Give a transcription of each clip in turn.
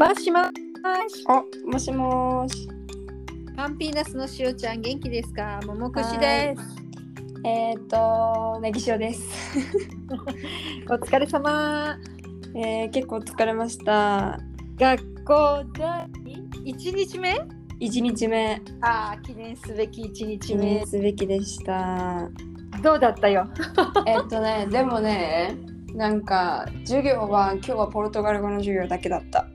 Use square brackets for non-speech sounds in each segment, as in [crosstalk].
もしもし。あ、もしもーし。パンピーナスのしおちゃん元気ですか？ももこしです。えっ、ー、と、ネギ塩です。[laughs] お疲れ様。えー、結構疲れました。学校第1日目？一日目、ああ、記念すべき1日記念すべきでした。どうだったよ？[laughs] えっとね、でもね、なんか授業は今日はポルトガル語の授業だけだった。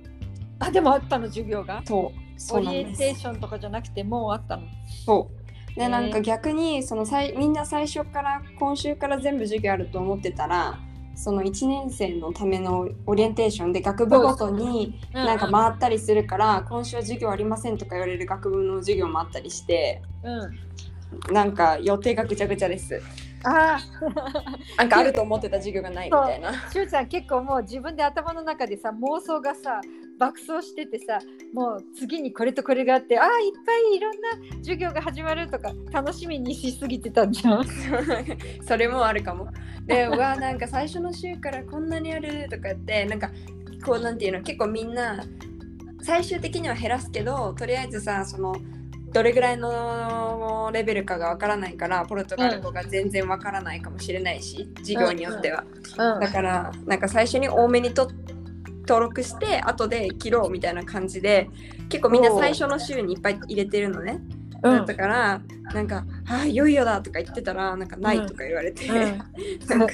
あ、でもあったの授業が？そう、そオリエンテー。ションとかじゃなくてもうあったの？そう。で、なんか逆にそのさいみんな最初から今週から全部授業あると思ってたら、その1年生のためのオリエンテーションで学部ごとになんか回ったりするから、今週は授業ありませんとか言われる学部の授業もあったりして、うん。なんか予定がぐちゃぐちゃです。ああ、[laughs] なんかあると思ってた授業がないみたいな。しおちゃん結構もう自分で頭の中でさ妄想がさ爆走しててさもう次にこれとこれがあってああいっぱいいろんな授業が始まるとか楽しみにしすぎてたんじゃん。[laughs] それもあるかも。で、うわ、なんか最初の週からこんなにあるとかって、なんかこうなんていうの、結構みんな最終的には減らすけど、とりあえずさ、そのどれぐらいのレベルかがわからないから、ポルトガル語が全然わからないかもしれないし、授業によっては。うん。だから、なんか最初に多めにと登録して、後で切ろうみたいな感じで、結構みんな最初の週にいっぱい入れてるのね。だったから、なんか「あいよいよだ」とか言ってたらなんか「ない」とか言われて、なんか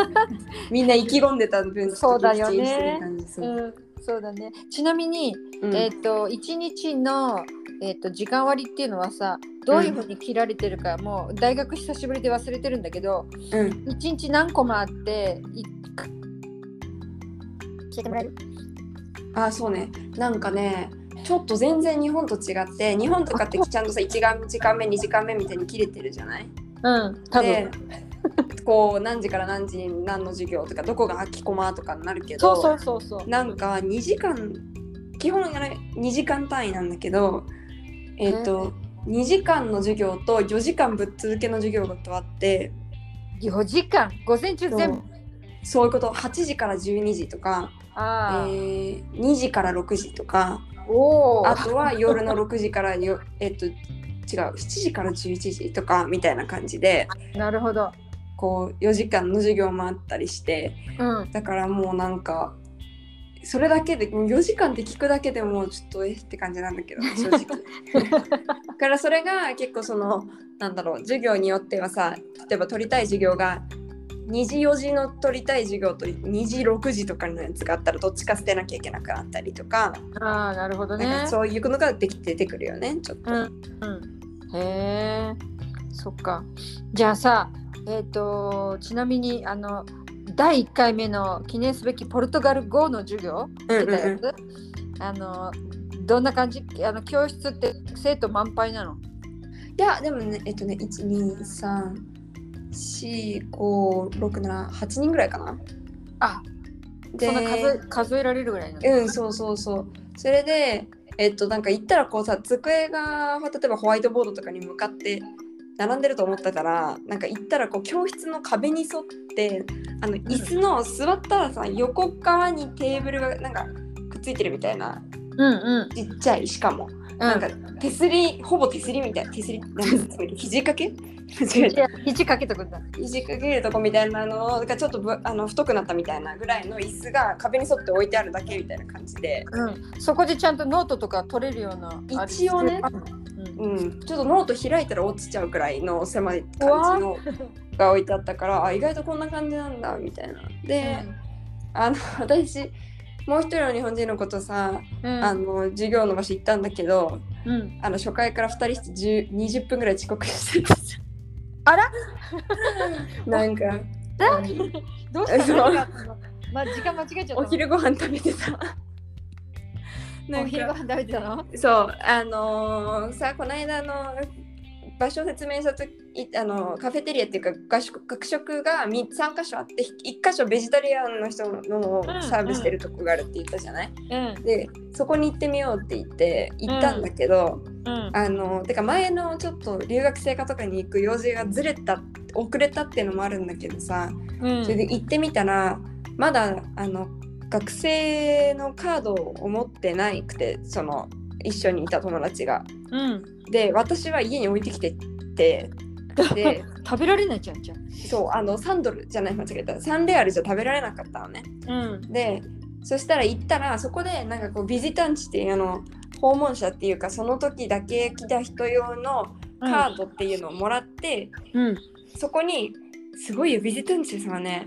[laughs] みんな意気込んでた分そうだよね。うん、そうだね。ちなみに、うん。えっ、と1日の、えー、と時間割っていうのはさどういうふうに切られてるか、もう大学久しぶりで忘れてるんだけどうん。1日何コマあってい教えてもらえる？あそうね。なんかねちょっと全然日本と違って日本とかってちゃんとさ1時間目2時間目みたいに切れてるじゃない？うん多で分 [laughs] こう何時から何時に何の授業とかどこが空きコマとかになるけどそうそうそうそう。なんか2時間基本あれ2時間単位なんだけどえっ、と2時間の授業と4時間ぶっ続けの授業とあって4時間？午前中全部？そう。いうこと。8時から12時とか、えああ、ー、2時から6時とかおおあとは夜の6時からよえっと違う7時から11時とかみたいな感じで。[laughs] なるほどこう4時間の授業もあったりしてうん。だからもうなんかそれだけでもう4時間って聞くだけでもうちょっとえって感じなんだけど [laughs] 正直。だからそれが結構そのなんだろう授業によってはさ例えば取りたい授業が2時4時の取りたい授業と2時6時とかのやつがあったらどっちか捨てなきゃいけなくなったりとか,、ああなるほどね。なんかそういうのができ出てくるよねちょっと。うんうん、へえそっか。じゃあさえっ、とちなみにあの第1回目の記念すべきポルトガル語の授業たやつ、あのどんな感じ？あの教室って生徒満杯なの？いやでもねえっとね1234567人ぐらいかな。あでそんな数数えられるぐらいなの、うんそうそうそう。それでえっとなんか行ったらこうさ机が例えばホワイトボードとかに向かって並んでると思ってたらなんか行ったらこう教室の壁に沿ってあの椅子の座ったらさ横側にテーブルがなんかくっついてるみたいなうんうん。ちっちゃいしかも、なんか手すりほぼ手すりみたい。な手すりなんですか肘掛け？肘掛け。とくんだ。肘掛けるとこみたいなのがちょっとぶあの太くなったみたいなぐらいの椅子が壁に沿って置いてあるだけみたいな感じで、うん、そこでちゃんとノートとか取れるような一応ね。うんうん、ちょっとノート開いたら落ちちゃうくらいの狭い感じのが置いてあったからあ意外とこんな感じなんだみたいな。で、あの私もう一人の日本人のことさ、うん。あの授業の場所行ったんだけどうん、あの初回から2人して10 20分ぐらい遅刻してたじあら？[laughs] なんか。どうしたまあ時間間違えちゃったの？お昼ご飯食べてた。[laughs] お昼ご飯食べてたの？そう。あのーさこの間の場所を説明したときあのカフェテリアっていうか学食学食が3 3箇所あって1箇所ベジタリアンの人のをサービスしてるとこがあるって言ったじゃない、うん。でそこに行ってみようって言って行ったんだけど、うん。あのてか前のちょっと留学生課とかに行く用事がずれた遅れたっていうのもあるんだけどさ、うん。それで行ってみたらまだあの学生のカードを持ってないくてその一緒にいた友達が。うん。で私は家に置いてきてってで [laughs] 食べられないじゃんじゃん。そうあの3ドルじゃない間違えた3レアルじゃ食べられなかったのね。うん。でそしたら行ったらそこでなんかこうビジタンチっていうあの訪問者っていうかその時だけ来た人用のカードっていうのをもらって、うん。そこにすごいよビジタンチさはね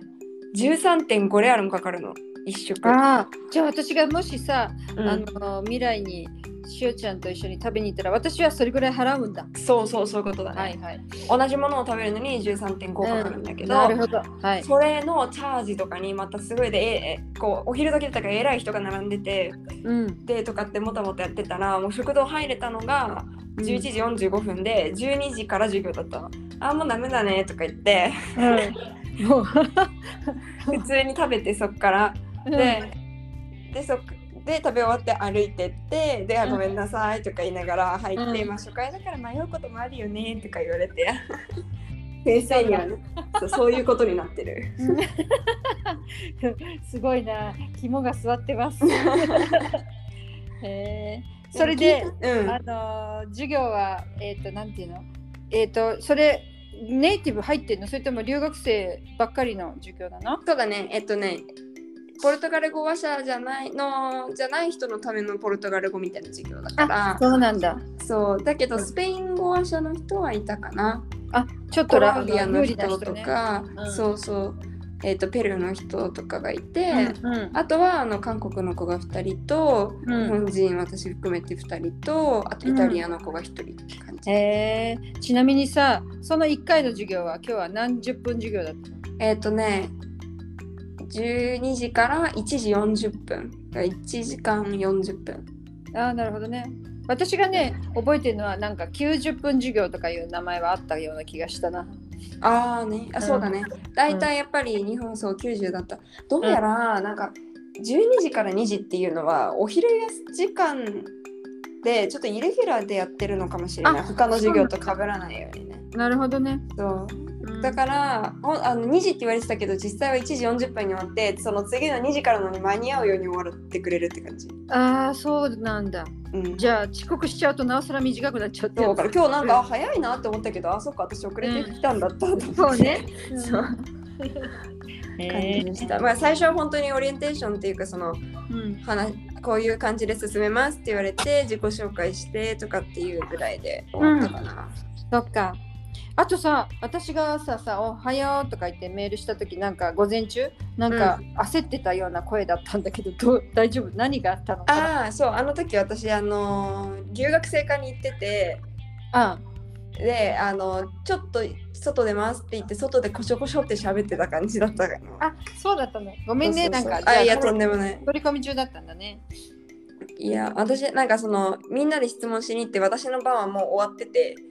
13.5レアルもかかるの一食。ああ、じゃあ私がもしさ、うんあの未来にしおちゃんと一緒に食べに行ったら私はそれぐらい払うんだ。そうそうそういうことだね、はいはい。同じものを食べるのに13.5かかるんだけど、なるほど。はい。それのチャージとかにまたすごいでええこうお昼時だったから偉い人が並んでてうん。でとかってもたもたやってたらもう食堂入れたのが11時45分で12時から授業だったの。あもうダメだねとか言って [laughs] うん。普通に食べてそっからででそっで食べ終わって歩いてってで、あごめんなさいとか言いながら入って、うんまあ初回だから迷うこともあるよねとか言われて先生にはねそうそういうことになってる。[laughs] すごいな。肝が座ってます。[laughs] へえ。それで、うん、あのー授業はえっ、となんていうの？えっ、とそれネイティブ入ってんの？それとも留学生ばっかりの授業なの？そうだね、えっとね、ポルトガル語話者じゃないのじゃない人のためのポルトガル語みたいな授業だから、そうなんだ。そうだけどスペイン語話者の人はいたかな。あ、ちょっとコラロンビアの人とね。か、うんそうそう、えっとペルーの人とかがいて、うんうんあとはあの韓国の子が2人と、うん日本人私含めて2人と、あとイタリアの子が1人って感じ。へえ。ちなみにさ、その1回の授業は今日は何十分授業だったの？えっ、とね、12時から1時40分。1時間40分。ああ、なるほどね。私がね、覚えてるのはなんか90分授業とかいう名前はあったような気がしたな。ああね、あそうだね。大体やっぱり日本そう90だった。どうやらなんか12時から2時っていうのはお昼休時間でちょっとイレギュラーでやってるのかもしれない。あ他の授業と被らないようにね。なるほどね。そううんだからあの2時って言われてたけど実際は1時40分に終わってその次の2時からのに間に合うように終わってくれるって感じ。ああ、そうなんだ。うん、じゃあ遅刻しちゃうとなおさら短くなっちゃってだから今日なんか、あ早いなって思ったけどあそっか私遅れてきたんだったと思って、[laughs] そうね。そう感じでした、まあ最初は本当にオリエンテーションっていうかそのうん。話こういう感じで進めますって言われて自己紹介してとかっていうぐらいで終わったかな、そっか。あとさ、私がさ、さ、おはようとか言ってメールしたとき、なんか午前中、なんか焦ってたような声だったんだけど、どう大丈夫？何があったの？ああそうあの時私あのー留学生科に行っててあであのちょっと外出ますって言って外でコショコショって喋ってた感じだった。かなあ、そうだったの。ごめんね、なんか。あいやとんでもない。取り込み中だったんだね。いや私なんかそのみんなで質問しに行って私の番はもう終わっててあ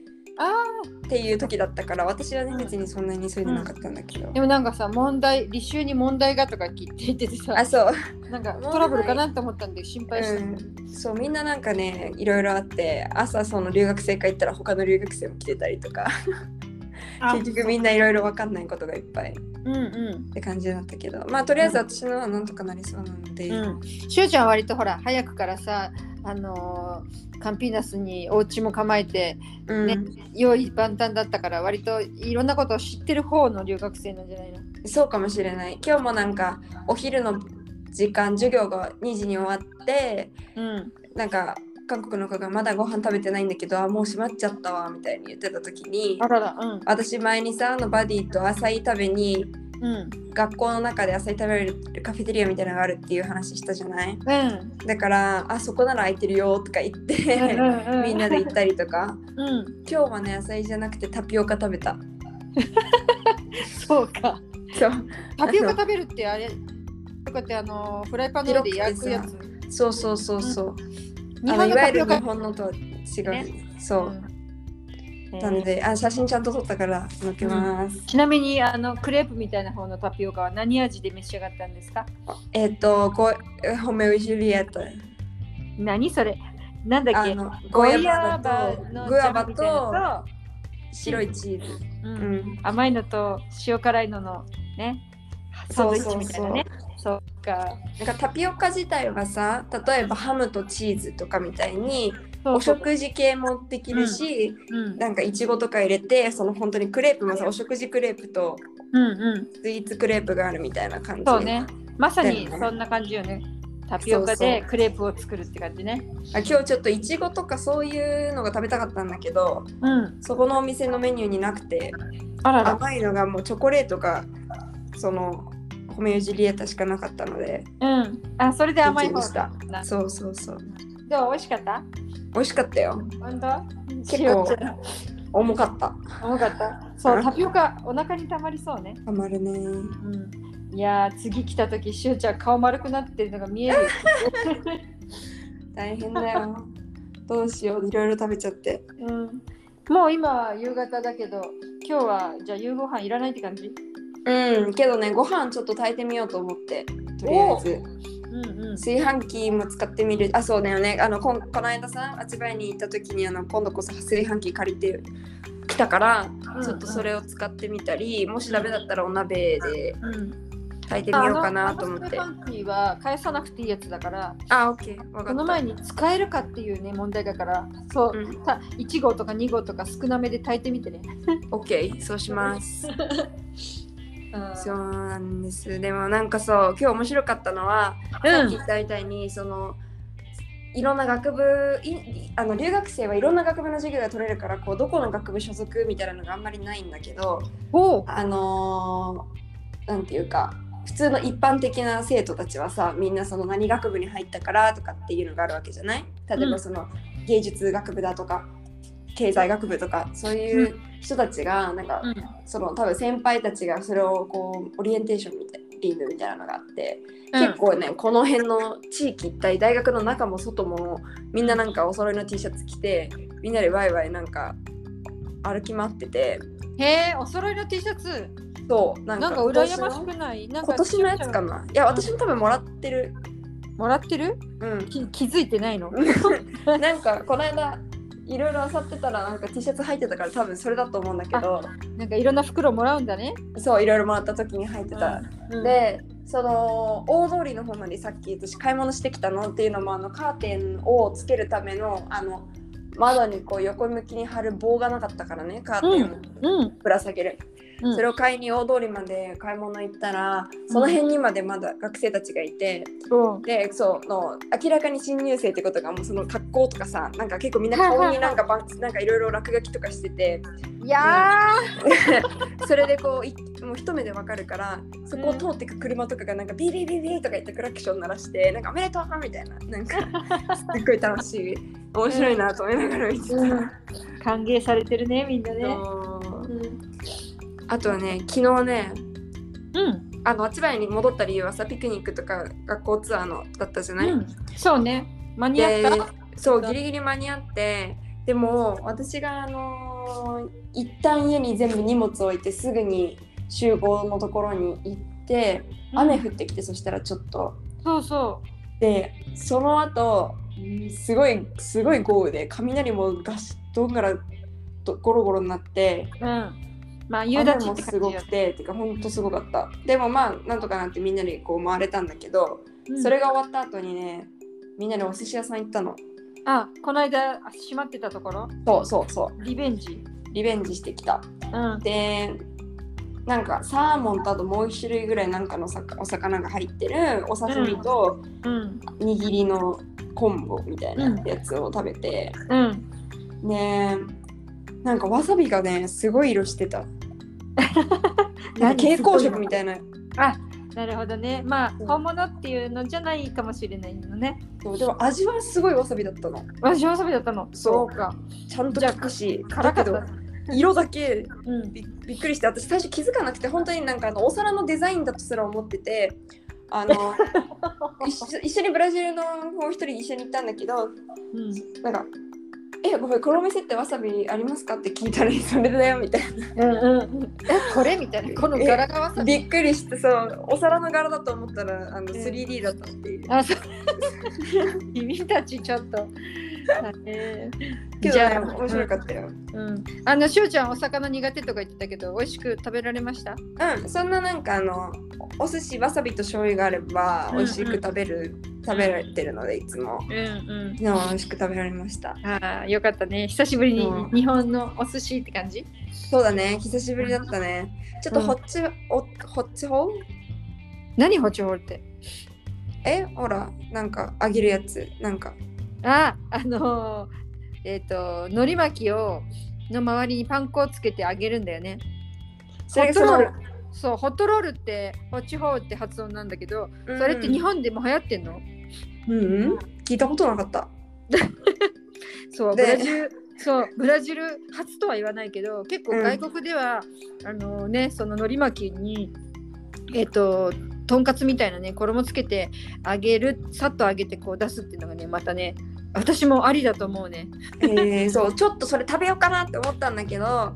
っていう時だったから私はね別にそんなに急いでなかったんだけど、あ、でもなんかさ、問題、履修に問題がとか聞いてててさあ、そう。なんかトラブルかなと思ったんで心配して。た。うん、そうみんななんかねいろいろあって朝その留学生会行ったら他の留学生も来てたりとか。あ [laughs] 結局みんないろいろ分かんないことがいっぱい。うんうん。って感じだったけど。まあとりあえず私のはなんとかなりそうなので、うん、しゅうちゃんは割とほら早くからさあのーカンピーナスにお家も構えてうん。ね用意万端だったから割といろんなことを知ってる方の留学生なんじゃないの？そうかもしれない。今日もなんかお昼の時間授業が2時に終わってうん。なんか韓国の子がまだご飯食べてないんだけどあもう閉まっちゃったわみたいに言ってた時にあららうん。私前にさあのバディとアサイ食べにうん学校の中でアサイ食べれるカフェテリアみたいなのがあるっていう話したじゃない？うん。だからあそこなら空いてるよとか言ってうんうんみんなで行ったりとか。うん。今日はねアサイじゃなくてタピオカ食べた。そうか。そう。タピオカ食べるってあれ？とかってあのフライパンの上で焼くやつ。そうそうそうそう、日あのいわゆる日本のタピオカ本のとは違う、ね。そう、うんなのであ写真ちゃんと撮ったから載っけます、ちなみにあのクレープみたいな方のタピオカは何味で召し上がったんですか？えっ、とゴホメウジュリエット。何それ？なんだっけ？あのゴゴヤバとグアバとの白いチーズ、ううん。ん、甘いのと塩辛いののね。サンドイッチみたいなね。そっか。なんかタピオカ自体はさ例えばハムとチーズとかみたいにお食事系もできるし、うん。なんかいちごとか入れてその本当にクレープもさお食事クレープとうんうん。スイーツクレープがあるみたいな感じ。そうね。まさにそんな感じよね。タピオカでクレープを作るって感じね。あ今日ちょっといちごとかそういうのが食べたかったんだけどうん。そこのお店のメニューになくてあらら。甘いのがもうチョコレートがそのホメオジュリエタしかなかったのでうん。あそれで甘い方でした。なそうそうそう。どう美味しかった？美味しかったよ。本当？結構重かった。重かった？そうタピオカお腹にたまりそうね。たまるね。うん。いやー次来た時しゅうちゃん顔丸くなってるのが見える。よ大変だよ。どうしよう。いろいろ食べちゃって。うん。もう今は夕方だけど今日はじゃあ夕ご飯いらないって感じ？うん。けどねご飯ちょっと炊いてみようと思って。とりあえずうんうん。炊飯器も使ってみる。あそうだよね。あのこんこの間さあちばいに行った時にあの今度こそ炊飯器借りてきたから、ちょっとそれを使ってみたりもしダメだったらお鍋でうん炊いてみようかなと思って。炊飯器は返さなくていいやつだからあオッケー。この前に使えるかっていうね問題だからそう、うん。た1号とか2号とか少なめで炊いてみてね、オッケー。そうします。う [laughs] んそうなんです。でもなんかそう今日面白かったのは、さっき言ったみたいにそのいろんな学部いあの留学生はいろんな学部の授業が取れるからこうどこの学部所属みたいなのがあんまりないんだけどあのーなんていうか普通の一般的な生徒たちはさみんなその何学部に入ったからとかっていうのがあるわけじゃない？例えうんばその芸術学部だとか経済学部とかそういう人たちがなんかうん。その多分先輩たちがそれをこうオリエンテーションみたいリングみたいなのがあって、結構ねこの辺の地域一帯大学の中も外もみんななんかお揃いの T シャツ着てみんなでワイワイなんか歩き回ってて。へえお揃いの T シャツ。そうなんかなんか羨ましくない？なんか今年のやつかな。いや私も多分もらってる。もらってる？うん。き気づいてないの？[laughs] なんかこの間いろいろ漁ってたらなんか T シャツ入ってたから多分それだと思うんだけどなんかいろんな袋もらうんだね、そういろいろもらった時に入ってた、うん、でその大通りの方までさっき私買い物してきたのっていうのもあのカーテンをつけるためのあの窓にこう横向きに貼る棒がなかったからねカーテンをうん。ぶら下げる、うん。それを買いに大通りまで買い物行ったらその辺にまでまだ学生たちがいて、うん。でそうの明らかに新入生ってことがもうその格好とかさなんか結構みんな顔になんかばなんかいろいろ落書きとかしてていや [laughs] それでこういもう一目でわかるからそこを通ってく車とかがなんかビービービービーとか言ってクラクション鳴らしてなんかおめでとうみたいななんか [laughs] すっごい楽しい面白いなと思いながら見てた。ー、うん、歓迎されてるねみんなね。うんあとはね昨日ねうん、あのあちばいに戻った理由はさピクニックとか学校ツアーのだったじゃない、うん、そうね。間に合でった。そうギリギリ間に合ってでも私があのー一旦家に全部荷物置いてすぐに集合のところに行って雨降ってきてそしたらちょっと。そうそでその後うんすごいすごい豪雨で雷もガシッどんがらとゴロゴロになってううんまあ夕もすごくててかほんとすごかった。でもまあなんとかなってみんなでこう回れたんだけど、うん。それが終わった後にねみんなでお寿司屋さん行ったの。あこの間閉まってたところ？そうそうそう。リベンジ。リベンジしてきた。うん。でなんかサーモンとあともう一種類ぐらいなんかのさお魚が入ってるお刺身とうん。握りの昆布みたいなやつを食べて、うん。ねなんかわさびがねすごい色してた [laughs] 蛍光色みたいな。あなるほどね。まあう。ん本物っていうのじゃないかもしれないのね。そうでも味はすごいわさびだったの。私わさびだったの？そう。か。ちゃんとじゃくし辛かった。だけど色だけうん。びびっくりして私最初気づかなくて本当になんかあのお皿のデザインだとすら思っててあの [laughs] 一緒一緒にブラジルのもう一人一緒に行ったんだけどうん。なんかええごめんこの店ってわさびありますか？って聞いたらそれだよみたいなうんうん。えこれ？みたいなこの柄がわさび？びっくりしてそうお皿の柄だと思ったらあのうん 3D だったっていう、あそう。[laughs] 君たちちょっと。えけどね面白かったようん。あのしおちゃんお魚苦手とか言ってたけど美味しく食べられました？うん、そんななんかあのお寿司わさびと醤油があればうん美味しく食べる、食べられてるのでいつもうんうん。でも美味しく食べられましたああよかったね。久しぶりにうん日本のお寿司って感じ？そうだね久しぶりだったねちょっとホッチ、おホッチホー何ホチホールって？えほらなんか揚げるやつなんかああのーえっ、と海苔巻きをの周りにパン粉をつけて揚げるんだよね。それがそのホットロール。そうホットロールってホッチホールって発音なんだけど、それって日本でも流行ってんの？うん、うん、聞いたことなかった。[laughs] そうブでラジルそうブラジル初とは言わないけど結構うん。外国では、あのねその海苔巻きにえっ、ととんかつみたいなね衣つけて揚げるさっと揚げてこう出すっていうのがねまたね私もありだと思うね。えー、[laughs] そうちょっとそれ食べようかなって思ったんだけど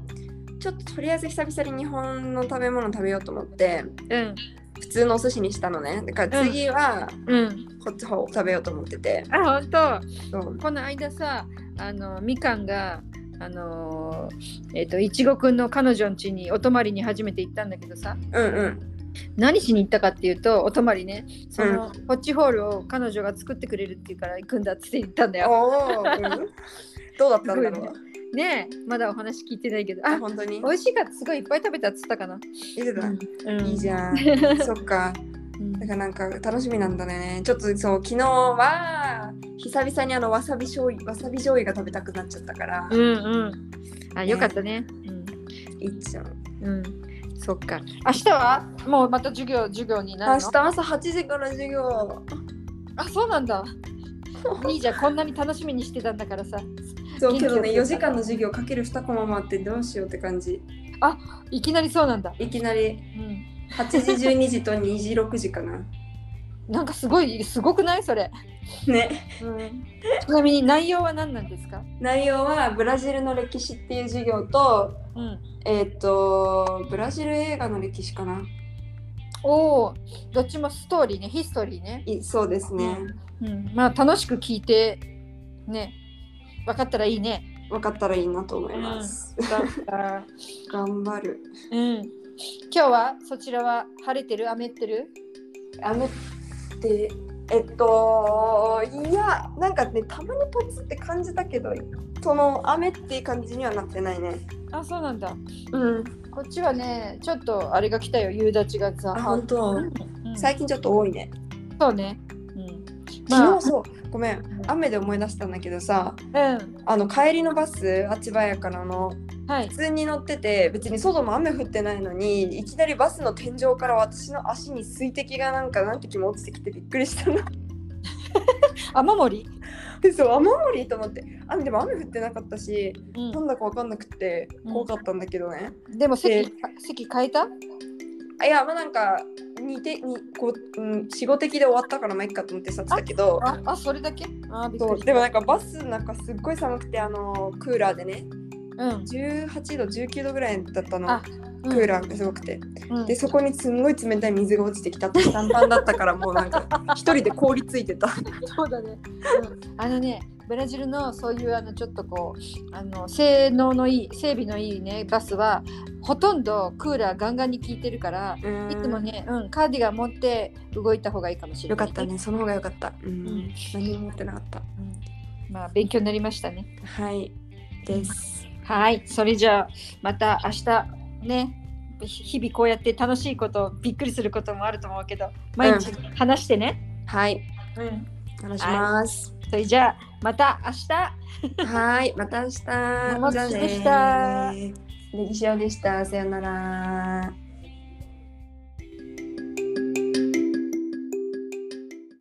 ちょっととりあえず久々に日本の食べ物食べようと思ってうん。普通のお寿司にしたのね。だから次はうん。こっち方を食べようと思ってて、あ本当。そう。この間さあのみかんがあのえっ、といちごくんの彼女ん家にお泊まりに初めて行ったんだけどさ。うんうん何しに行ったかっていうとお泊まりね。その、ホッチホールを彼女が作ってくれるっていうから行くんだって言ったんだよ。うん、どうだったんだろう。ね。えまだお話聞いてないけど。ああ本当に？美味しいからすごいいっぱい食べたっつったかな。言ってた、うん。いいじゃん。[laughs] そっか。うん。だからなんか楽しみなんだね。ちょっとそう昨日は久々にあのわさび醤油わさび醤油が食べたくなっちゃったから、うんうん。あよかったね。いっちゃんうん。うん。そっか。明日は？もうまた授業授業になるの？明日朝8時から授業あそうなんだ。[laughs] いいじゃんこんなに楽しみにしてたんだからさ。そうけどね4時間の授業かける2コマもあってどうしようって感じいきなりそうなんだ。いきなりうん。8時12時と2時6時かななんかすごいすごくないそれ？ねうん。ちなみに内容は何なんですか？内容はブラジルの歴史っていう授業とうん。えっ、とブラジル映画の歴史かなおお、どっちもストーリーね、ヒストリーね。いそうですね、うん。まあ楽しく聞いてね、分かったらいいね。分かったらいいなと思います、だった。[laughs] 頑張るうん。今日はそちらは晴れてる？雨ってる？雨ってえっといやなんかねたまにポツって感じたけどその雨っていう感じにはなってないねあ、そうなんだ。うんこっちはね、ちょっとあれが来たよ、夕立がさ。あ本当最近ちょっと多いねそうね。うん。まあ昨日そうごめん雨で思い出したんだけどさうん。あの帰りのバスあちばやからのはい普。通に乗ってて別に外も雨降ってないのにいきなりバスの天井から私の足に水滴がなんか何滴も落ちてきてびっくりしたの [laughs] 雨漏り？でそう雨漏りと思って雨でも雨降ってなかったしうなんだかわかんなくて怖かったんだけどね、ん。でも席で席変えた？あいやまあなんか似てにこう、うん、4、5滴で終わったからまあいいかと思ってさってたけどあ、あそれだけ？あ。そうでもなんかバスなんかすっごい寒くてあのクーラーでねうん。18度19度ぐらいだったの。あクーラーがすごくて、うん。でそこにすんごい冷たい水が落ちてきた。私 [laughs] 短パンだったからもうなんか一人で凍りついてた。そうだね。うん、あのね、ブラジルのそういうあのちょっとこうあの性能のいい整備のいいねバスはほとんどクーラーガンガンに効いてるから、いつもね、うん、カーディガン持って動いた方がいいかもしれない。よかった。ね。その方がよかった、うん。ん。何も持ってなかった。うん、まあ勉強になりましたね。はい。ですはい、それじゃあまた明日ね。日々こうやって楽しいことびっくりすることもあると思うけど毎日話してね。はい。うん、話します。それじゃあまた明日。はい。また明日。[laughs] ももちでした。じゃあね歴史でした。さよなら